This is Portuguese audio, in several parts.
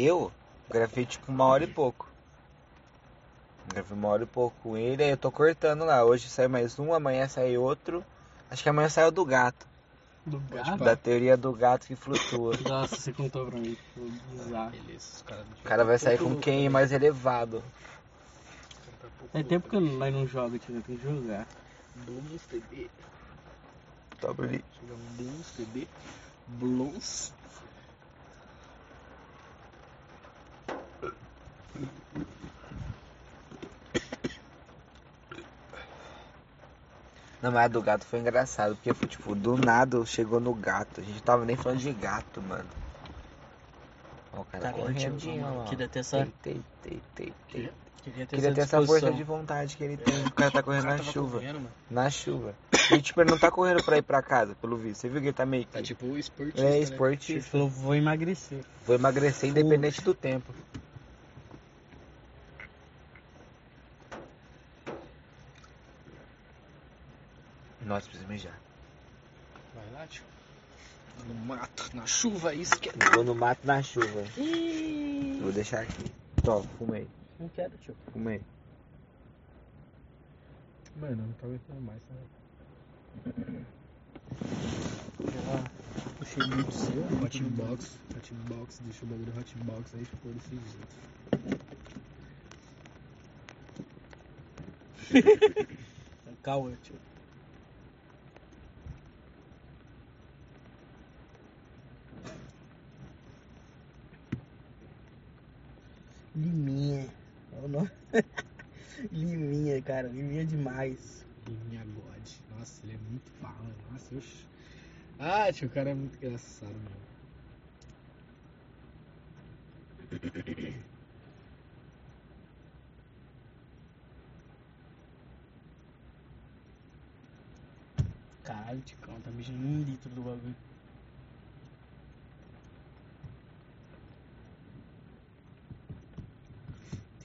Eu gravei tipo uma hora e pouco. Gravei uma hora e pouco com ele, aí eu tô cortando lá. Hoje sai mais um, amanhã sai outro. Acho que amanhã sai o do gato. Do Pode gato? Da teoria do gato que flutua. Nossa, você contou pra mim. Bizarro. Beleza, os caras O cara vai sair com quem mais elevado. É tempo que nós não joga, tio. Tem que jogar. Blues TD. Toma ali. Jogamos Blues TD. Blues. Não, mas a do gato foi engraçado, porque foi tipo, do nada chegou no gato. A gente tava nem falando de gato, mano. Ó, o cara correndinho, mano, ó. queria ter essa- Tei, tei, tei, tei. Queria ter Queria essa ter essa força de vontade que ele tem. O cara tá correndo cara na chuva. correndo. Na chuva. E tipo, ele não tá correndo pra ir pra casa, pelo visto. Você viu que ele tá meio que. Tá tipo esportista, é né? Ele falou, vou emagrecer. Vou emagrecer independente do tempo. Nossa, preciso mijar. Vai lá, tio. No mato, na chuva, isso que é... Vou no mato na chuva. Vou deixar aqui. Tó, fumei. Não quero, tio. Fumei. Mano, eu não tô aguentando mais, né? Já puxei muito seu. Hotbox, hotbox, deixa o bagulho hotbox aí, ficou desse jeito. Calma, tio. Liminha. É o nome. Liminha, cara. Liminha demais. Minha God. Nossa, ele é muito bala. Nossa, oxi. Ah, tio, o cara é muito engraçado, mano. Caralho, Ticão, tá mijando um litro do bagulho.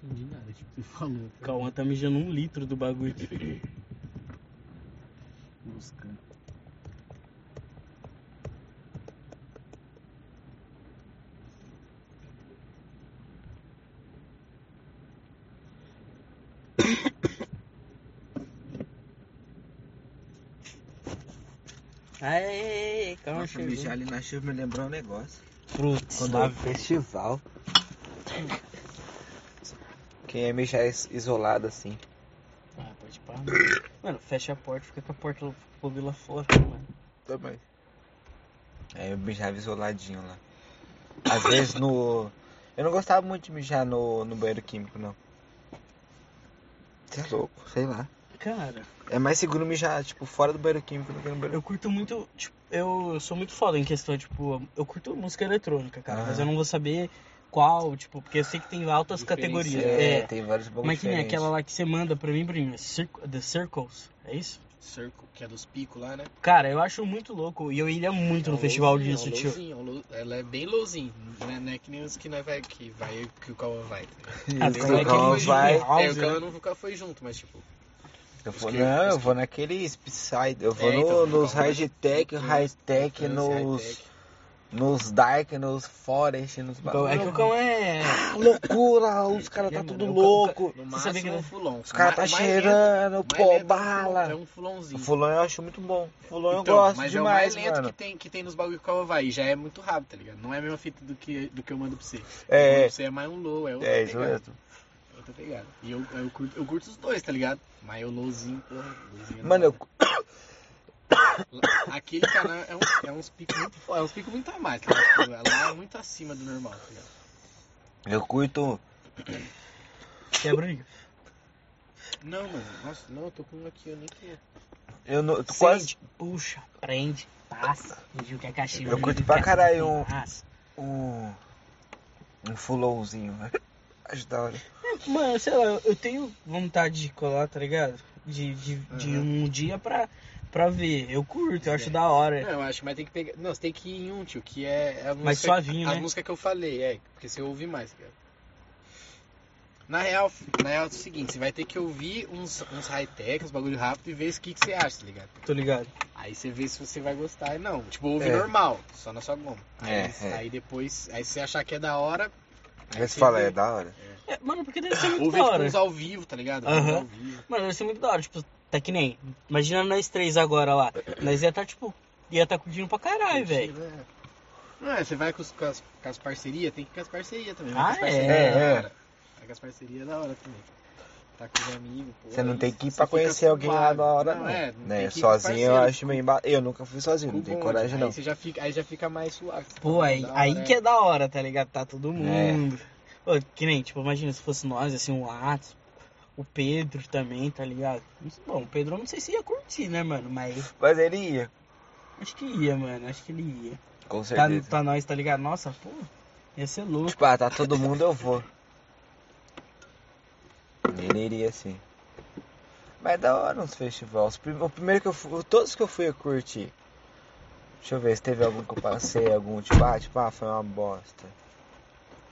Entendi nada, tipo, você falou. tá? Cauã tá mijando um litro do bagulho. Buscando. Aê, calma, Nossa, chegou. mijar ali na chuva me lembrou um negócio. Frutos. Quando lá é Quem é mijar is- isolado assim. Ah, pode parar. Mano. Mano, fecha a porta, fica com a porta do clube lá fora, mano. Também. É, eu mijava isoladinho lá. Às vezes no. Eu não gostava muito de mijar no, no banheiro químico, não. Você é louco, sei lá. Cara, É mais seguro mijar, tipo, fora do banheiro químico do que no banheiro eu curto muito, tipo, eu, sou muito foda em questão, tipo, eu curto música eletrônica, cara, Aham. mas eu não vou saber qual, tipo, porque eu sei que tem altas categorias. É, É, tem vários bagulhos mas que nem diferentes. aquela lá que você manda pra mim, pra mim, Cir- The Circles, é isso? Circo, que é dos picos lá, né? Cara, eu acho muito louco e eu iria muito no É um festival disso, é tio. é low- Ela é bem lowzinho. Não é, não é que nem os que nós vai que vai que o Cauã vai. tá? Ah, aquele vai. House, é, o né? Cauã nunca foi junto, mas tipo. Eu vou, Os que- não, os eu que- vou naquele Psy, eu vou É, no- então, nos high-tech, high-tech, nos nos, high-tech. Nos dark, nos forest, nos Então, é que o cão é. Loucura, os caras É, tá mano, tudo o Cauã- louco. No máximo que- um fulon. Os caras tá O mais cheirando, lento- o pô, é um bala. É um fulonzinho. O fulão eu acho muito bom. O fulão Então, eu gosto mas demais, é o mais lento mano. que tem, que tem nos bagulho que o Cauã vai. E já é muito rápido, tá ligado? Não é a mesma fita do que, do que eu mando pra você. É. Você é mais um low, é outra É, isso mesmo. é Outra pegada. E eu, eu, curto, eu curto os dois, tá ligado? Mas eu lowzinho, porra. lowzinho é Mano, eu. Aquele canal é, um, é uns picos muito é uns picos muito a mais, tá ligado? Tipo, Lá é muito acima do normal, tá ligado? eu curto. Quebra aí. Não, mano, nossa, não, eu tô com um aqui, eu nem queria. Eu não, eu tô quase. Puxa, prende, passa. Fingiu que é cachimbo. Eu curto pra é caralho um-. Um. Um fulãozinho, né? Acho da hora. Mano, sei lá, eu tenho vontade de colar, tá ligado? De, de, de Aham. um dia pra, pra ver. Eu curto, eu acho da hora. Não, eu acho, mas tem que pegar. Não, você tem que ir em um, tio, que é a música. Mais suavinho, a né? música que eu falei, é, porque você ouve mais, cara. Na real, na real é o seguinte, você vai ter que ouvir uns, uns high-tech, uns bagulho rápido e ver o que, que você acha, tá ligado? Tô ligado. Aí você vê se você vai gostar ou não. Tipo, ouve É. normal, só na sua goma. Aí, É, é. aí depois, aí se você achar que é da hora, Mas fala, é da hora. É, mano, porque deve ser muito Ou ver da tipo hora. uns ao vivo, tá ligado? Aham. ao vivo. Mano, deve ser muito da hora. Tipo, tá que nem. Imagina nós três agora lá. Nós ia tá, tipo, ia tá curtindo pra caralho, velho. Não, é, você vai com, os, com as, com as parcerias, tem que ir com as parcerias também. Ah, vai com as parcerias é? da É. hora. Vai com as parcerias da hora também. Tá com os amigos, pô. Você não aí tem que ir pra conhecer alguém lá da hora, Não, não. é, não né? Sozinho eu acho meio emba... Eu nunca fui sozinho, não tem bonde. coragem aí não. Você já fica, aí já fica mais suave. Pô, fala, aí, aí hora, que é da hora, tá ligado? Tá todo É. mundo. Pô, que nem, tipo, imagina se fosse nós, assim, o Atos, o Pedro também, tá ligado? Bom, o Pedro eu não sei se ia curtir, né, mano? Mas Mas ele ia, acho que ia, mano. Acho que ele ia. com Tá, certeza. tá nós, tá ligado? Nossa, pô, ia ser louco. Tipo, ah, tá todo mundo, eu vou. Ele iria sim. Mas é da hora uns festivais. O primeiro que eu fui, todos que eu fui eu curti. Deixa eu ver se teve algum que eu passei, algum tipo, ah, tipo, ah, foi uma bosta.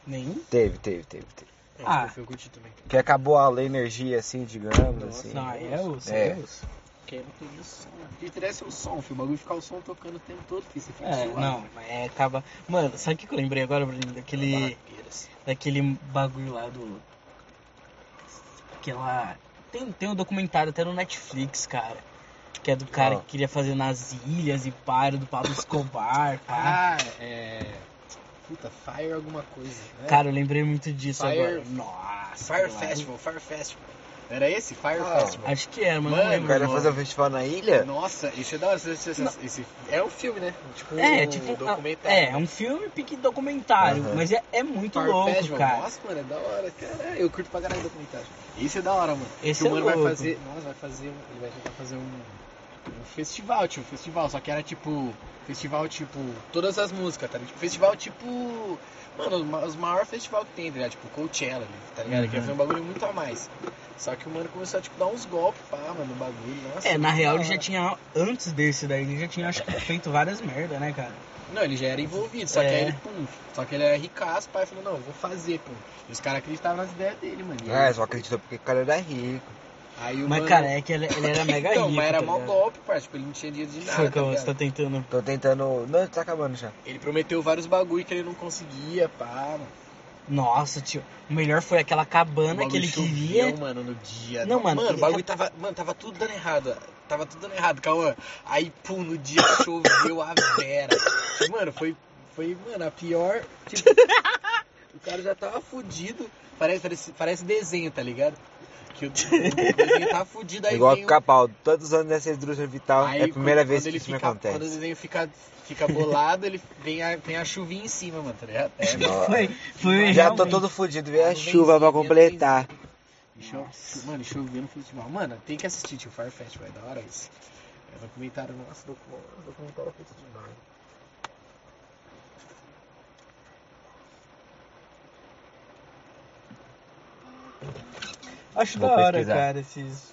Nenhum? Teve, teve, teve, teve. É, Ah. eu curti também. Que acabou a energia assim, digamos, Nossa, assim. Não, é osso, É. é osso. Porque não tem o som. O que interessa é o som, filho. O bagulho ficar o som tocando o tempo todo, filho. Você fica É, suave. não, mas é, acaba. Mano, sabe o que que eu lembrei agora, Bruno? Daquele. Barraqueiras. Daquele bagulho lá do. Aquela. Tem, tem um documentário até no Netflix, cara. Que é do cara que queria fazer nas ilhas e paro do Pablo Escobar, pá. Ah, é. Puta, Fire alguma coisa. Né? Cara, eu lembrei muito disso Fire- agora. Nossa. Fire. Festival, Fire Festival. Era esse? Fire Ah. Festival. Acho que era, mas Mano, não O lembro. cara o fazer um festival na ilha? Nossa, isso é da hora. Esse, esse- é um filme, né? Tipo É, um tipo. documentário. É, é um filme pique documentário. Aham. Mas é, é muito Fire louco, Festival. cara. Nossa, mano, é da hora. Caralho, eu curto pra caralho documentário. Isso é da hora, mano. Esse que é o mano louco. vai fazer. Nossa, vai fazer. um- Ele vai tentar fazer um. Um festival, tipo, festival, só que era tipo. Festival tipo. Todas as músicas, tá ligado? Tipo, festival tipo. Mano, os ma- os maiores festivais que tem, tá ligado? Tipo, Coachella tá ligado? Que Uhum. foi um bagulho muito a mais. Só que o mano começou a tipo, dar uns golpes, pá, mano, no bagulho. Nossa, É, na real ele já tinha. Antes desse daí, ele já tinha acho que, feito várias merda, né, cara? Não, ele já era envolvido, só que É. aí ele, pum. Só que ele era ricaço, pai falou, não, eu vou fazer, pum. E os caras acreditavam nas ideias dele, mano. É, só acreditou porque o cara era rico. Aí o Mas, mano- cara, é que ele, ele era mega então, rico. mas era tá mau ligado? golpe, parça. Tipo, ele não tinha dinheiro de nada. Foi tá você tá tentando. Tô tentando. Não, tá acabando já. Ele prometeu vários bagulho que ele não conseguia, pá, mano. Nossa, tio. O melhor foi aquela cabana que ele choveu, queria. mano, no dia. Não, mano, Mano, o bagulho tava. Mano, tava tudo dando errado. Tava tudo dando errado, Cauã. Aí, pum, no dia choveu a Vera. Mano, foi. Foi, mano, a pior. Tipo, o cara já tava fudido. Parece, parece, parece desenho, tá ligado? Que o, desenho tava fudido aí. Igual vem o o- Capal, todos os anos dessa indústria vital, Aí, é a primeira quando- vez quando que isso fica, me Quando o acontece. desenho fica, fica bolado, ele vem a, tem a chuvinha em cima, mano, tá ligado? É. Foi, foi Já tô todo fudido, vem a chuva pra completar. Cho- Mano, choveu no festival. Mano, tem que assistir, tio. Fire Festival, é da hora isso. É documentário, nossa, docu- documentário feito demais. Acho Vou da hora, pesquisar. cara, esses.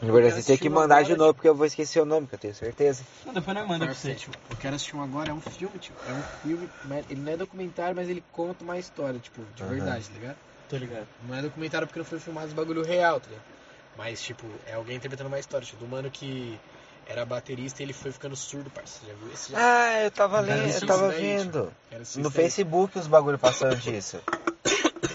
Na verdade, você tem que mandar de agora, novo, porque eu vou esquecer o nome, que eu tenho certeza. Não, depois nós manda pra você. Festival. Eu quero assistir um agora, é um filme, tio. É um filme, ele não é documentário, mas ele conta uma história, tipo, de Aham. verdade, tá ligado? Tô ligado. Não é documentário porque não foi filmado os bagulho real, tá ligado? Mas, tipo, é alguém interpretando uma história, tipo, do mano que era baterista e ele foi ficando surdo, parça. Já viu esse? Já? Ah, eu tava lendo, eu tava daí, vendo. Quero assistir No daí. Facebook os bagulho passando disso.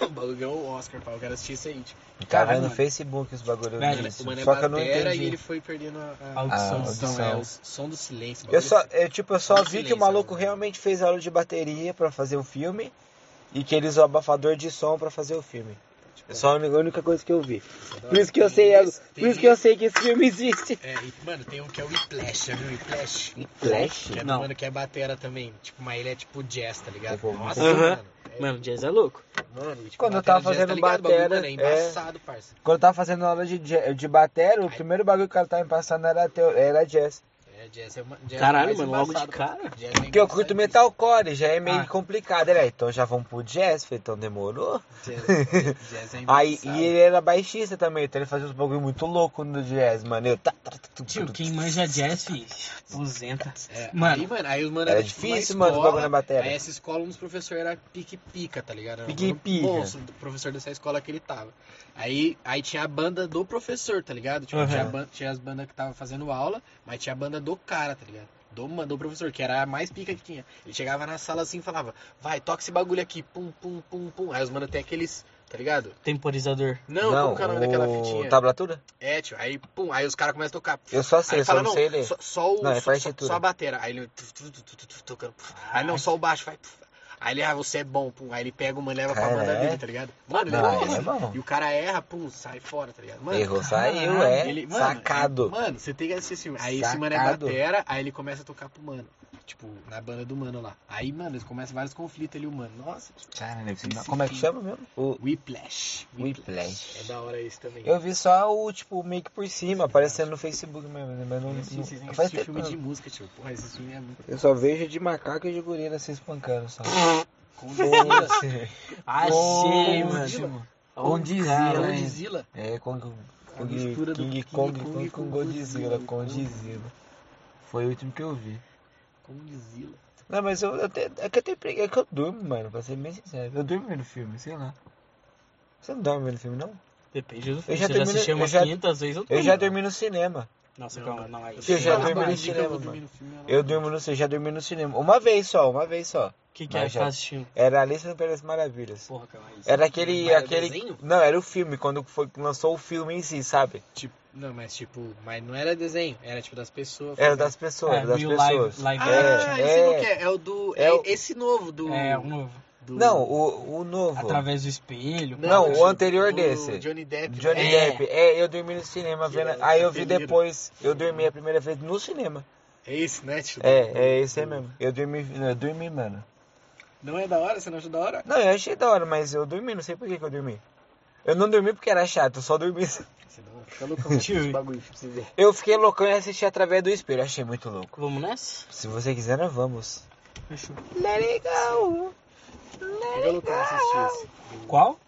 O bagulho ganhou o Oscar, pá. Eu quero assistir isso aí, tipo. Tava Caralho, vendo no mano. Facebook os bagulho Velho, disso. O mano é Só que eu não batera e entendi. ele foi perdendo a, A audição. Ah, audição, é, o som do silêncio. Eu só, bagulho eu, tipo, eu só vi que o maluco realmente fez aula de bateria pra fazer o filme e que ele usou abafador de som pra fazer o filme. Tipo, É só a única- a coisa que eu vi. é Por isso que eu sei, esse- por isso que eu sei que esse filme existe. É, e, mano, tem um que é o Whiplash, já viu Whiplash? Flash? Que é do Não. mano que é batera também. Tipo, mas ele é tipo jazz, tá ligado? Tipo, Nossa, Aham. mano. Mano, jazz é louco. mano, tipo, Quando eu tava jazz, fazendo tá ligado? O bagulho, batera, mano, é é. parça. Quando eu tava fazendo aula de, de batera, o primeiro bagulho que o cara tava me passando era, teo, era jazz. É, jazz é uma. Jazz é Caralho, mais mano, logo de cara. Jazz é Porque eu curto metalcore, já é meio Ah. complicado. Ele, "Ah, então já vamos pro jazz, falei, então demorou. Jazz, jazz é Aí, e ele era baixista também, então ele fazia uns bagulho muito louco no jazz, mano. Eu, tá, tá, tá, tá, Tio, quem manja jazz, fi, aposenta. É, Mano. aí, mano, aí os mano Era era, tipo, difícil, mano, os escola, bagulho na bateria. Aí essa escola, um dos professores era pique-pica, tá ligado? Pique-pica. do professor dessa escola que ele tava. Aí, aí tinha a banda do professor, tá ligado? Tipo, Uhum. tinha, ban- tinha as bandas que tava fazendo aula, mas tinha a banda do cara, tá ligado? Do, do professor, que era a mais pica que tinha. Ele chegava na sala assim e falava, vai, toca esse bagulho aqui, pum, pum, pum, pum. Aí os mano tem aqueles, tá ligado? Temporizador. Não, como que é o nome daquela fitinha? Tablatura? É, tio, aí, pum, aí os caras começam a tocar. Eu só sei, aí só fala, não não, sei ler. Só, só o, Não, é só, só, a batera. Aí ele. Aí não, só o baixo, vai. Aí ele, ah, você é bom, pum. Aí ele pega o mano e leva pra Cara, banda é? dele, tá ligado? Mano, ele Não, é é bom. E o cara erra, pum, sai fora, tá ligado? Mano, Errou, saiu, é. ele- mano, Sacado. Mano, você tem que assistir esse filme. Aí esse mano é Sacado. batera, aí ele começa a tocar pro mano. Tipo, na banda do mano lá. Aí, mano, eles começam vários conflitos ali, o mano. Nossa, tipo, Caralho, esse- Esse como é que chama mesmo? O Whiplash. Whiplash. É da hora esse também. Eu vi só o, tipo, meio que por cima, aparecendo no Facebook mesmo, né? Mas não, faz assistir tempo filme de música, tio. Porra, esse filme é muito. Eu só vejo de macaco e de gorila se espancando, só. Foda-se. Achei, mano. Godzilla. É, Kong, A mistura do King King Kong, Kong Kong com com Godzilla, com. Foi o último que eu vi. Godzilla. Não, mas eu, eu te- é que eu tenho pregui- é que eu durmo, mano, pra ser bem sincero. Eu durmo vendo filme, sei lá. Você não dorme vendo filme, não? Depende do filme. Eu já Você já eu já- 500 vezes, eu já dormi no cinema. Nossa, Não, calma, não. Aí, Eu já Não, dormi no cinema, mano. Eu durmo no eu já dormi no cinema. Uma vez só, uma vez só. O que, que é Mas que já- tá assistindo? Era Alice no País das Maravilhas. Porra, calma aí. Era aquele. Mas era aquele... desenho? Não, era o filme, quando foi, lançou o filme em si, sabe? Tipo, não, mas tipo, mas não era desenho, era tipo das pessoas. Era das pessoas, É, das real pessoas. live- live Ah, action. É, esse é. não quer, é o do. É É, o- esse novo do. É, um novo. Do- Não, o, o novo. Através do espelho. Não, o anterior do desse. Johnny Depp. Johnny É. Depp. É, eu dormi no cinema Que vendo. Aí eu vi depois. Eu dormi a primeira vez no cinema. É esse, né, tio? É, é esse aí mesmo. Eu dormi, eu dormi, mano. Não é da hora? Você não achou da hora? Não, eu achei da hora, mas eu dormi, não sei por que, que eu dormi. Eu não dormi porque era chato, eu só dormi. Você não fica louco Tio. esse bagulho pra você ver. Eu fiquei loucão e assisti através do espelho, achei muito louco. Vamos nessa? Se você quiser, nós vamos. Fechou. Let it go. Esse. Qual?